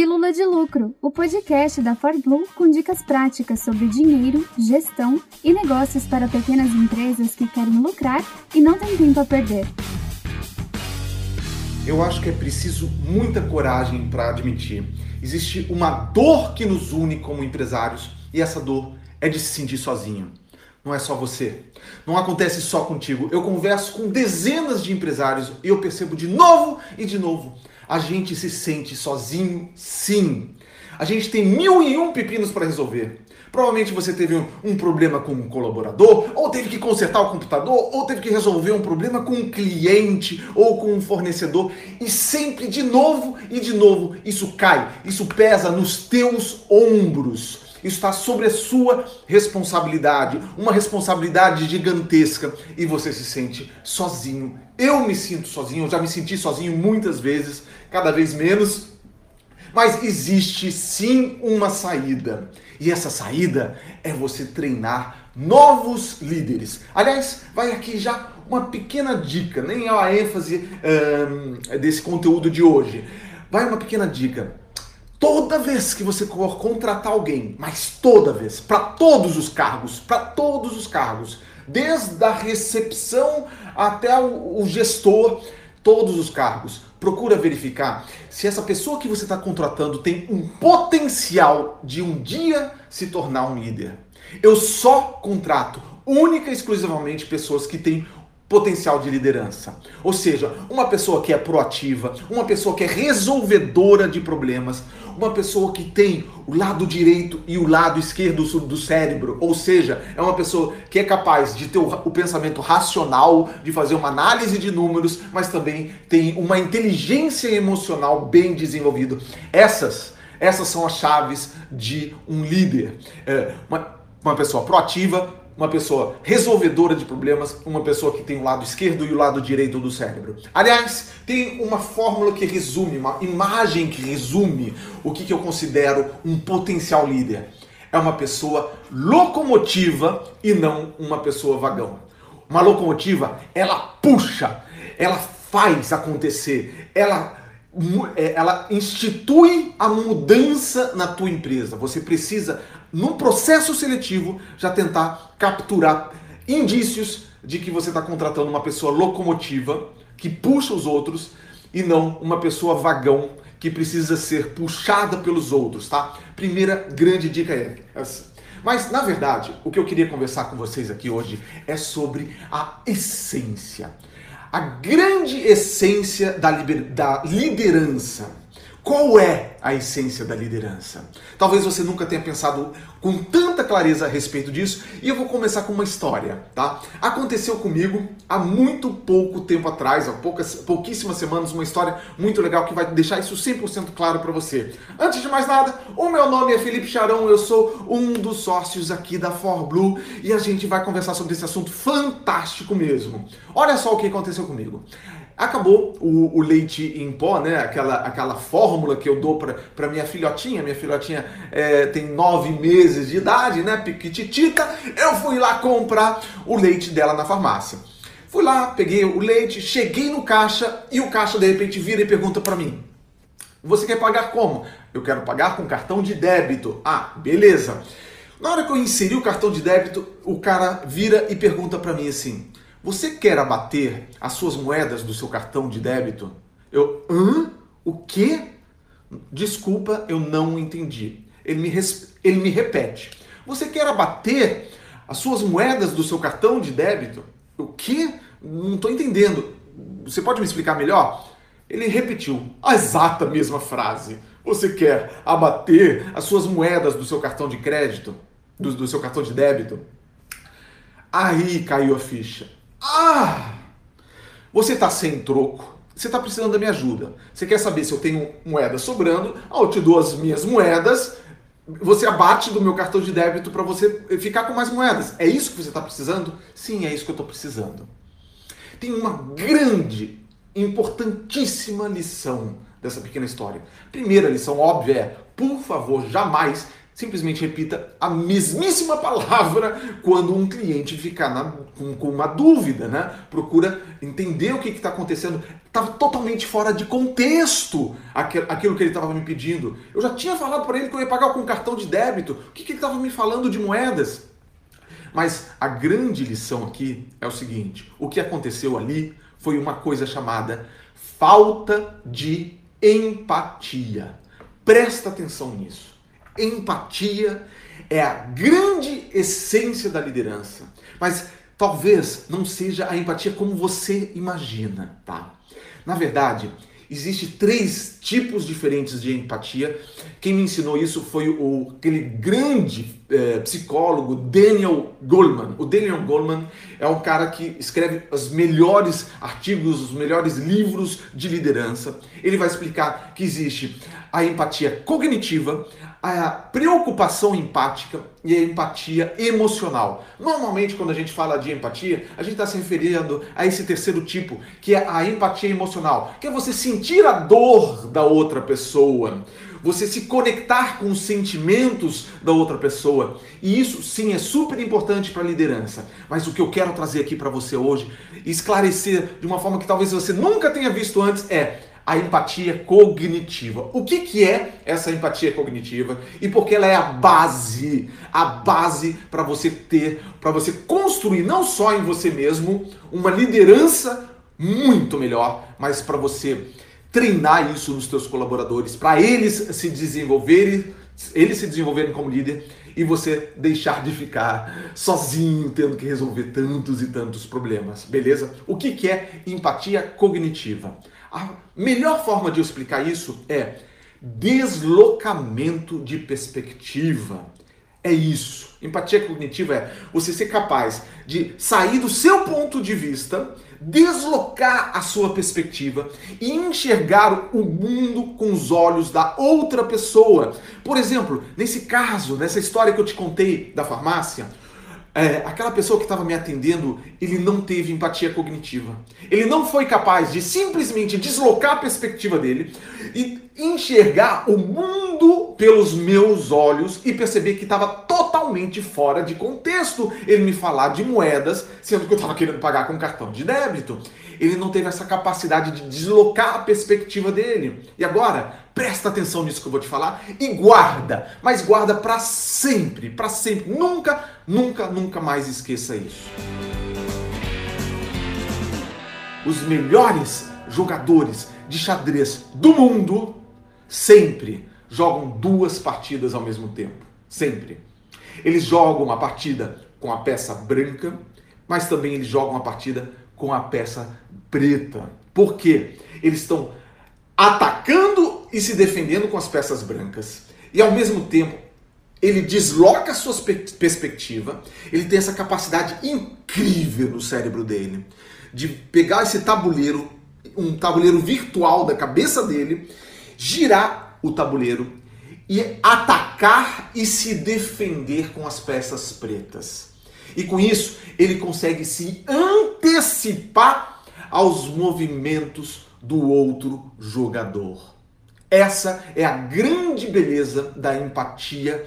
Pílula de Lucro, o podcast da ForBlue com dicas práticas sobre dinheiro, gestão e negócios para pequenas empresas que querem lucrar e não têm tempo a perder. Eu acho que é preciso muita coragem para admitir. Existe uma dor que nos une como empresários e essa dor é de se sentir sozinho. Não é só você. Não acontece só contigo. Eu converso com dezenas de empresários e eu percebo de novo e de novo a gente se sente sozinho, sim. A gente tem mil e um pepinos para resolver. Provavelmente você teve um, um, problema com um colaborador, ou teve que consertar o computador, ou teve que resolver um problema com um cliente ou com um fornecedor. E sempre de novo e de novo isso cai, isso pesa nos teus ombros. Isso está sobre a sua responsabilidade, uma responsabilidade gigantesca e você se sente sozinho. Eu me sinto sozinho, eu já me senti sozinho muitas vezes, cada vez menos. Mas existe sim uma saída. E essa saída é você treinar novos líderes. Aliás, vai aqui já uma pequena dica, nem é a ênfase desse conteúdo de hoje. Vai uma pequena dica. Toda vez que você contratar alguém, mas toda vez, para todos os cargos, para todos os cargos, desde a recepção até o, o gestor, todos os cargos, procura verificar se essa pessoa que você está contratando tem um potencial de um dia se tornar um líder. Eu só contrato única e exclusivamente pessoas que têm potencial de liderança. Ou seja, uma pessoa que é proativa, uma pessoa que é resolvedora de problemas, uma pessoa que tem o lado direito e o lado esquerdo do cérebro, ou seja, é uma pessoa que é capaz de ter o, pensamento racional, de fazer uma análise de números, mas também tem uma inteligência emocional bem desenvolvida. Essas, essas são as chaves de um líder. É, uma, uma pessoa proativa, uma pessoa resolvedora de problemas, uma pessoa que tem o lado esquerdo e o lado direito do cérebro. Aliás, tem uma fórmula que resume, uma imagem que resume o que, que eu considero um potencial líder. É uma pessoa locomotiva e não uma pessoa vagão. Uma locomotiva, ela puxa, ela faz acontecer, ela é, ela institui a mudança na tua empresa. Você precisa, no processo seletivo, já tentar capturar indícios de que você está contratando uma pessoa locomotiva que puxa os outros e não uma pessoa vagão que precisa ser puxada pelos outros, tá? Primeira grande dica é essa. Mas, na verdade, o que eu queria conversar com vocês aqui hoje é sobre a essência a grande essência da, da liderança. Qual é a essência da liderança? Talvez você nunca tenha pensado com tanta clareza a respeito disso, e eu vou começar com uma história, tá? Aconteceu comigo há muito pouco tempo atrás, há poucas, pouquíssimas semanas, uma história muito legal que vai deixar isso 100% claro para você. Antes de mais nada, o meu nome é Felipe Charão, eu sou um dos sócios aqui da ForBlue e a gente vai conversar sobre esse assunto fantástico mesmo. Olha só o que aconteceu comigo. Acabou o, o, leite em pó, né? Aquela, aquela fórmula que eu dou para minha filhotinha. Minha filhotinha é, tem nove meses de idade, né? Piquititita. Eu fui lá comprar o leite dela na farmácia. Fui lá, peguei o leite, cheguei no caixa e o caixa de repente vira e pergunta para mim: Você quer pagar como? Eu quero pagar com cartão de débito. Ah, beleza. Na hora que eu inseri o cartão de débito, o cara vira e pergunta para mim assim: você quer abater as suas moedas do seu cartão de débito? Eu, hã? O quê? Desculpa, eu não entendi. Ele me, res... ele me repete. Você quer abater as suas moedas do seu cartão de débito? O quê? Não estou entendendo. Você pode me explicar melhor? Ele repetiu a exata mesma frase. Você quer abater as suas moedas do seu cartão de crédito? Do, do seu cartão de débito? Aí caiu a ficha. Ah! Você está sem troco. Você está precisando da minha ajuda. Você quer saber se eu tenho moeda sobrando? Ah, eu te dou as minhas moedas. Você abate do meu cartão de débito para você ficar com mais moedas. É isso que você está precisando? Sim, é isso que eu estou precisando. Tem uma grande, importantíssima lição dessa pequena história. Primeira lição óbvia é: por favor, jamais simplesmente repita a mesmíssima palavra quando um cliente ficar na, com, com, uma dúvida, né? Procura entender o que está acontecendo. Estava totalmente fora de contexto aquilo, que ele estava me pedindo. Eu já tinha falado para ele que eu ia pagar com cartão de débito. O que, que ele estava me falando de moedas? Mas a grande lição aqui é o seguinte: o que aconteceu ali foi uma coisa chamada falta de empatia. Presta atenção nisso. Empatia é a grande essência da liderança. Mas talvez não seja a empatia como você imagina, tá? Na verdade, Existem três tipos diferentes de empatia. Quem me ensinou isso foi o, aquele grande é, psicólogo Daniel Goleman. O Daniel Goleman é um cara que escreve os melhores artigos, os melhores livros de liderança. Ele vai explicar que existe a empatia cognitiva, a preocupação empática e a empatia emocional. Normalmente, quando a gente fala de empatia, a gente está se referindo a esse terceiro tipo, que é a empatia emocional, que é você sentir a dor da outra pessoa, você se conectar com os sentimentos da outra pessoa. E isso sim é super importante para a liderança. Mas o que eu quero trazer aqui para você hoje, esclarecer de uma forma que talvez você nunca tenha visto antes, é a empatia cognitiva. O que, que é essa empatia cognitiva e por que ela é a base, a base para você ter, para você construir não só em você mesmo uma liderança muito melhor, mas para você treinar isso nos teus colaboradores, para eles se desenvolverem, eles se desenvolverem como líder e você deixar de ficar sozinho tendo que resolver tantos e tantos problemas, beleza? O que, que é empatia cognitiva? A melhor forma de explicar isso é deslocamento de perspectiva. É isso. Empatia cognitiva é você ser capaz de sair do seu ponto de vista, deslocar a sua perspectiva e enxergar o mundo com os olhos da outra pessoa. Por exemplo, nesse caso, nessa história que eu te contei da farmácia, é, aquela pessoa que estava me atendendo, ele não teve empatia cognitiva. Ele não foi capaz de simplesmente deslocar a perspectiva dele e enxergar o mundo pelos meus olhos e perceber que estava totalmente fora de contexto ele me falar de moedas, sendo que eu estava querendo pagar com cartão de débito. Ele não teve essa capacidade de deslocar a perspectiva dele. E agora, presta atenção nisso que eu vou te falar e guarda, mas guarda para sempre, para sempre. Nunca, nunca, nunca mais esqueça isso. Os melhores jogadores de xadrez do mundo sempre jogam duas partidas ao mesmo tempo. Sempre. Eles jogam uma partida com a peça branca, mas também eles jogam uma partida com a peça preta. Por quê? Eles estão atacando e se defendendo com as peças brancas. E ao mesmo tempo, ele desloca a sua perspectiva, ele tem essa capacidade incrível no cérebro dele de pegar esse tabuleiro, um tabuleiro virtual da cabeça dele, girar o tabuleiro e atacar e se defender com as peças pretas. E com isso, ele consegue se antecipar aos movimentos do outro jogador. Essa é a grande beleza da empatia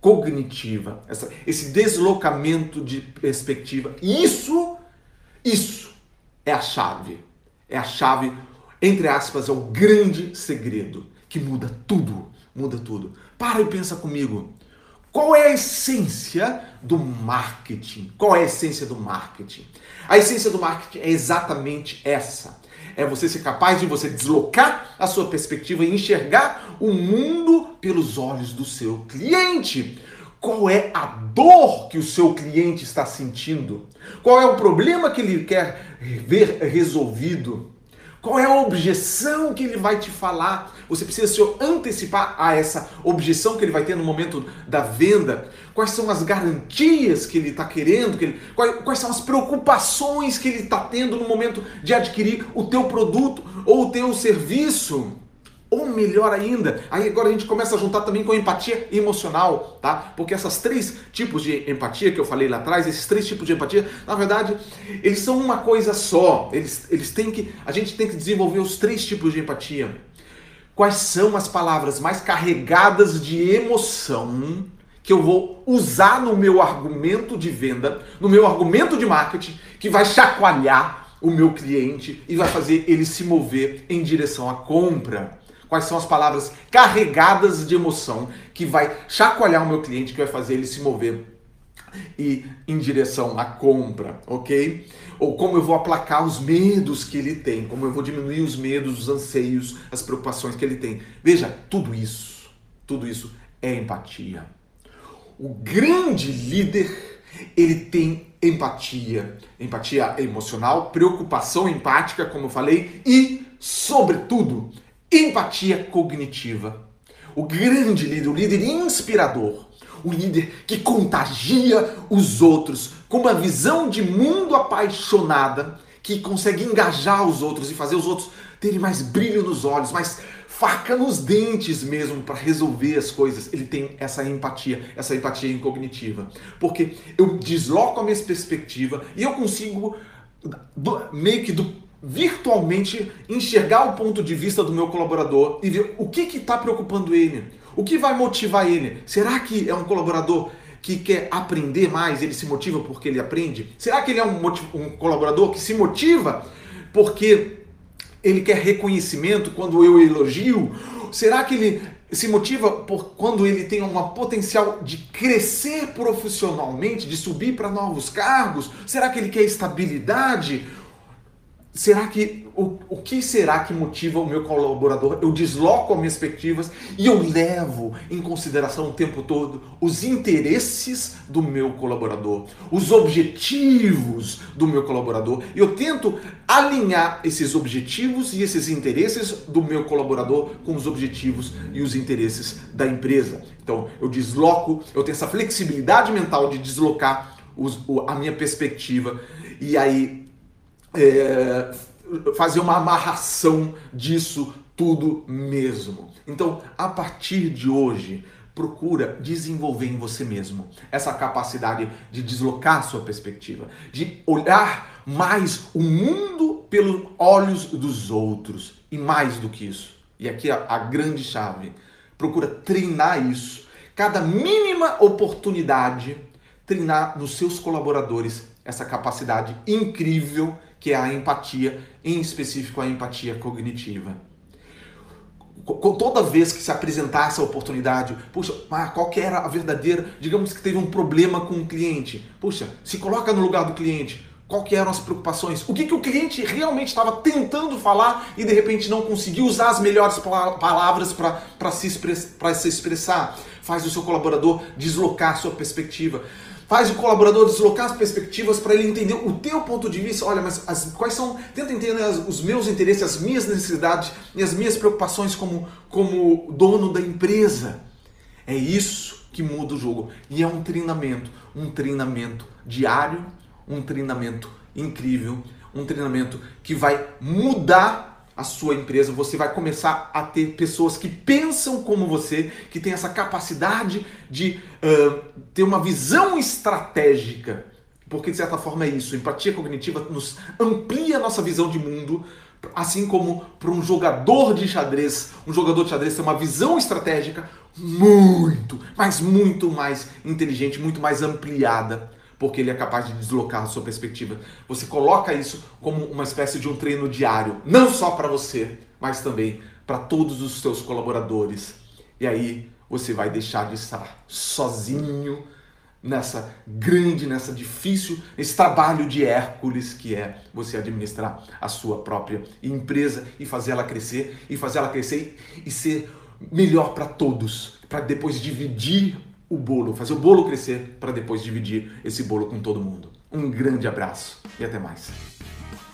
cognitiva, essa, esse deslocamento de perspectiva. Isso, isso é a chave. É a chave, entre aspas, é o grande segredo que muda tudo, muda tudo. Para e pensa comigo. Qual é a essência do marketing? Qual é a essência do marketing? A essência do marketing é exatamente essa. É você ser capaz de você deslocar a sua perspectiva e enxergar o mundo pelos olhos do seu cliente. Qual é a dor que o seu cliente está sentindo? Qual é o problema que ele quer ver resolvido? Qual é a objeção que ele vai te falar? Você precisa se antecipar a essa objeção que ele vai ter no momento da venda. Quais são as garantias que ele está querendo? Que ele, quais, quais, são as preocupações que ele está tendo no momento de adquirir o teu produto ou o teu serviço? Ou melhor ainda, aí agora a gente começa a juntar também com a empatia emocional, tá? Porque essas três tipos de empatia que eu falei lá atrás, esses três tipos de empatia, na verdade, eles são uma coisa só. Eles, eles têm que, a gente tem que desenvolver os três tipos de empatia. Quais são as palavras mais carregadas de emoção que eu vou usar no meu argumento de venda, no meu argumento de marketing, que vai chacoalhar o meu cliente e vai fazer ele se mover em direção à compra. Quais são as palavras carregadas de emoção que vai chacoalhar o meu cliente, que vai fazer ele se mover e em direção à compra, ok? Ou como eu vou aplacar os medos que ele tem, como eu vou diminuir os medos, os anseios, as preocupações que ele tem. Veja, tudo isso, tudo isso é empatia. O grande líder, ele tem empatia, empatia emocional, preocupação empática, como eu falei, e, sobretudo, empatia cognitiva. O grande líder, o líder inspirador, o líder que contagia os outros com uma visão de mundo apaixonada, que consegue engajar os outros e fazer os outros terem mais brilho nos olhos, mais faca nos dentes mesmo para resolver as coisas. Ele tem essa empatia, essa empatia incognitiva. Porque eu desloco a minha perspectiva e eu consigo do, meio que do, virtualmente enxergar o ponto de vista do meu colaborador e ver o que está preocupando ele o que vai motivar ele? Será que é um colaborador que quer aprender mais, ele se motiva porque ele aprende? Será que ele é um, um colaborador que se motiva porque ele quer reconhecimento quando eu elogio? Será que ele se motiva por quando ele tem uma potencial de crescer profissionalmente, de subir para novos cargos? Será que ele quer estabilidade? Será que o, o que será que motiva o meu colaborador? Eu desloco as minhas perspectivas e eu levo em consideração o tempo todo os interesses do meu colaborador, os objetivos do meu colaborador. Eu tento alinhar esses objetivos e esses interesses do meu colaborador com os objetivos e os interesses da empresa. Então, eu desloco, eu tenho essa flexibilidade mental de deslocar os, a minha perspectiva e aí é, fazer uma amarração disso tudo mesmo. Então, a partir de hoje, procura desenvolver em você mesmo essa capacidade de deslocar sua perspectiva, de olhar mais o mundo pelos olhos dos outros e mais do que isso. E aqui a, a grande chave, procura treinar isso. Cada mínima oportunidade, treinar nos seus colaboradores essa capacidade incrível que é a empatia, em específico a empatia cognitiva. Toda vez que se apresentar essa oportunidade, puxa, qual que era a verdadeira, digamos que teve um problema com o cliente, puxa, se coloca no lugar do cliente, qual que eram as preocupações, o que, que o cliente realmente estava tentando falar e de repente não conseguiu usar as melhores palavras para se, express, se expressar, faz o seu colaborador deslocar sua perspectiva faz o colaborador deslocar as perspectivas para ele entender o teu ponto de vista. Olha, mas as, quais são? Tenta entender as, os meus interesses, as minhas necessidades e as minhas preocupações como, como dono da empresa. É isso que muda o jogo. E é um treinamento, um treinamento diário, um treinamento incrível, um treinamento que vai mudar a sua empresa, você vai começar a ter pessoas que pensam como você, que tem essa capacidade de uh, ter uma visão estratégica. Porque, de certa forma, é isso. empatia cognitiva nos amplia a nossa visão de mundo, assim como para um jogador de xadrez. Um jogador de xadrez tem uma visão estratégica muito, mas muito mais inteligente, muito mais ampliada porque ele é capaz de deslocar a sua perspectiva. Você coloca isso como uma espécie de um treino diário, não só para você, mas também para todos os seus colaboradores. E aí você vai deixar de estar sozinho nessa grande, nessa difícil, esse trabalho de Hércules que é você administrar a sua própria empresa e fazer ela crescer e fazer ela crescer e ser melhor para todos, para depois dividir o bolo, fazer o bolo crescer para depois dividir esse bolo com todo mundo. Um grande abraço e até mais.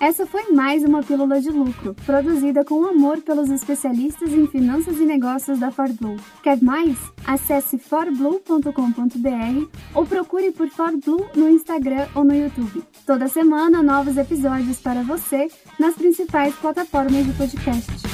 Essa foi mais uma Pílula de Lucro, produzida com amor pelos especialistas em finanças e negócios da ForBlue. Quer mais? Acesse forblue.com.br ou procure por ForBlue no Instagram ou no YouTube. Toda semana, novos episódios para você nas principais plataformas de podcast.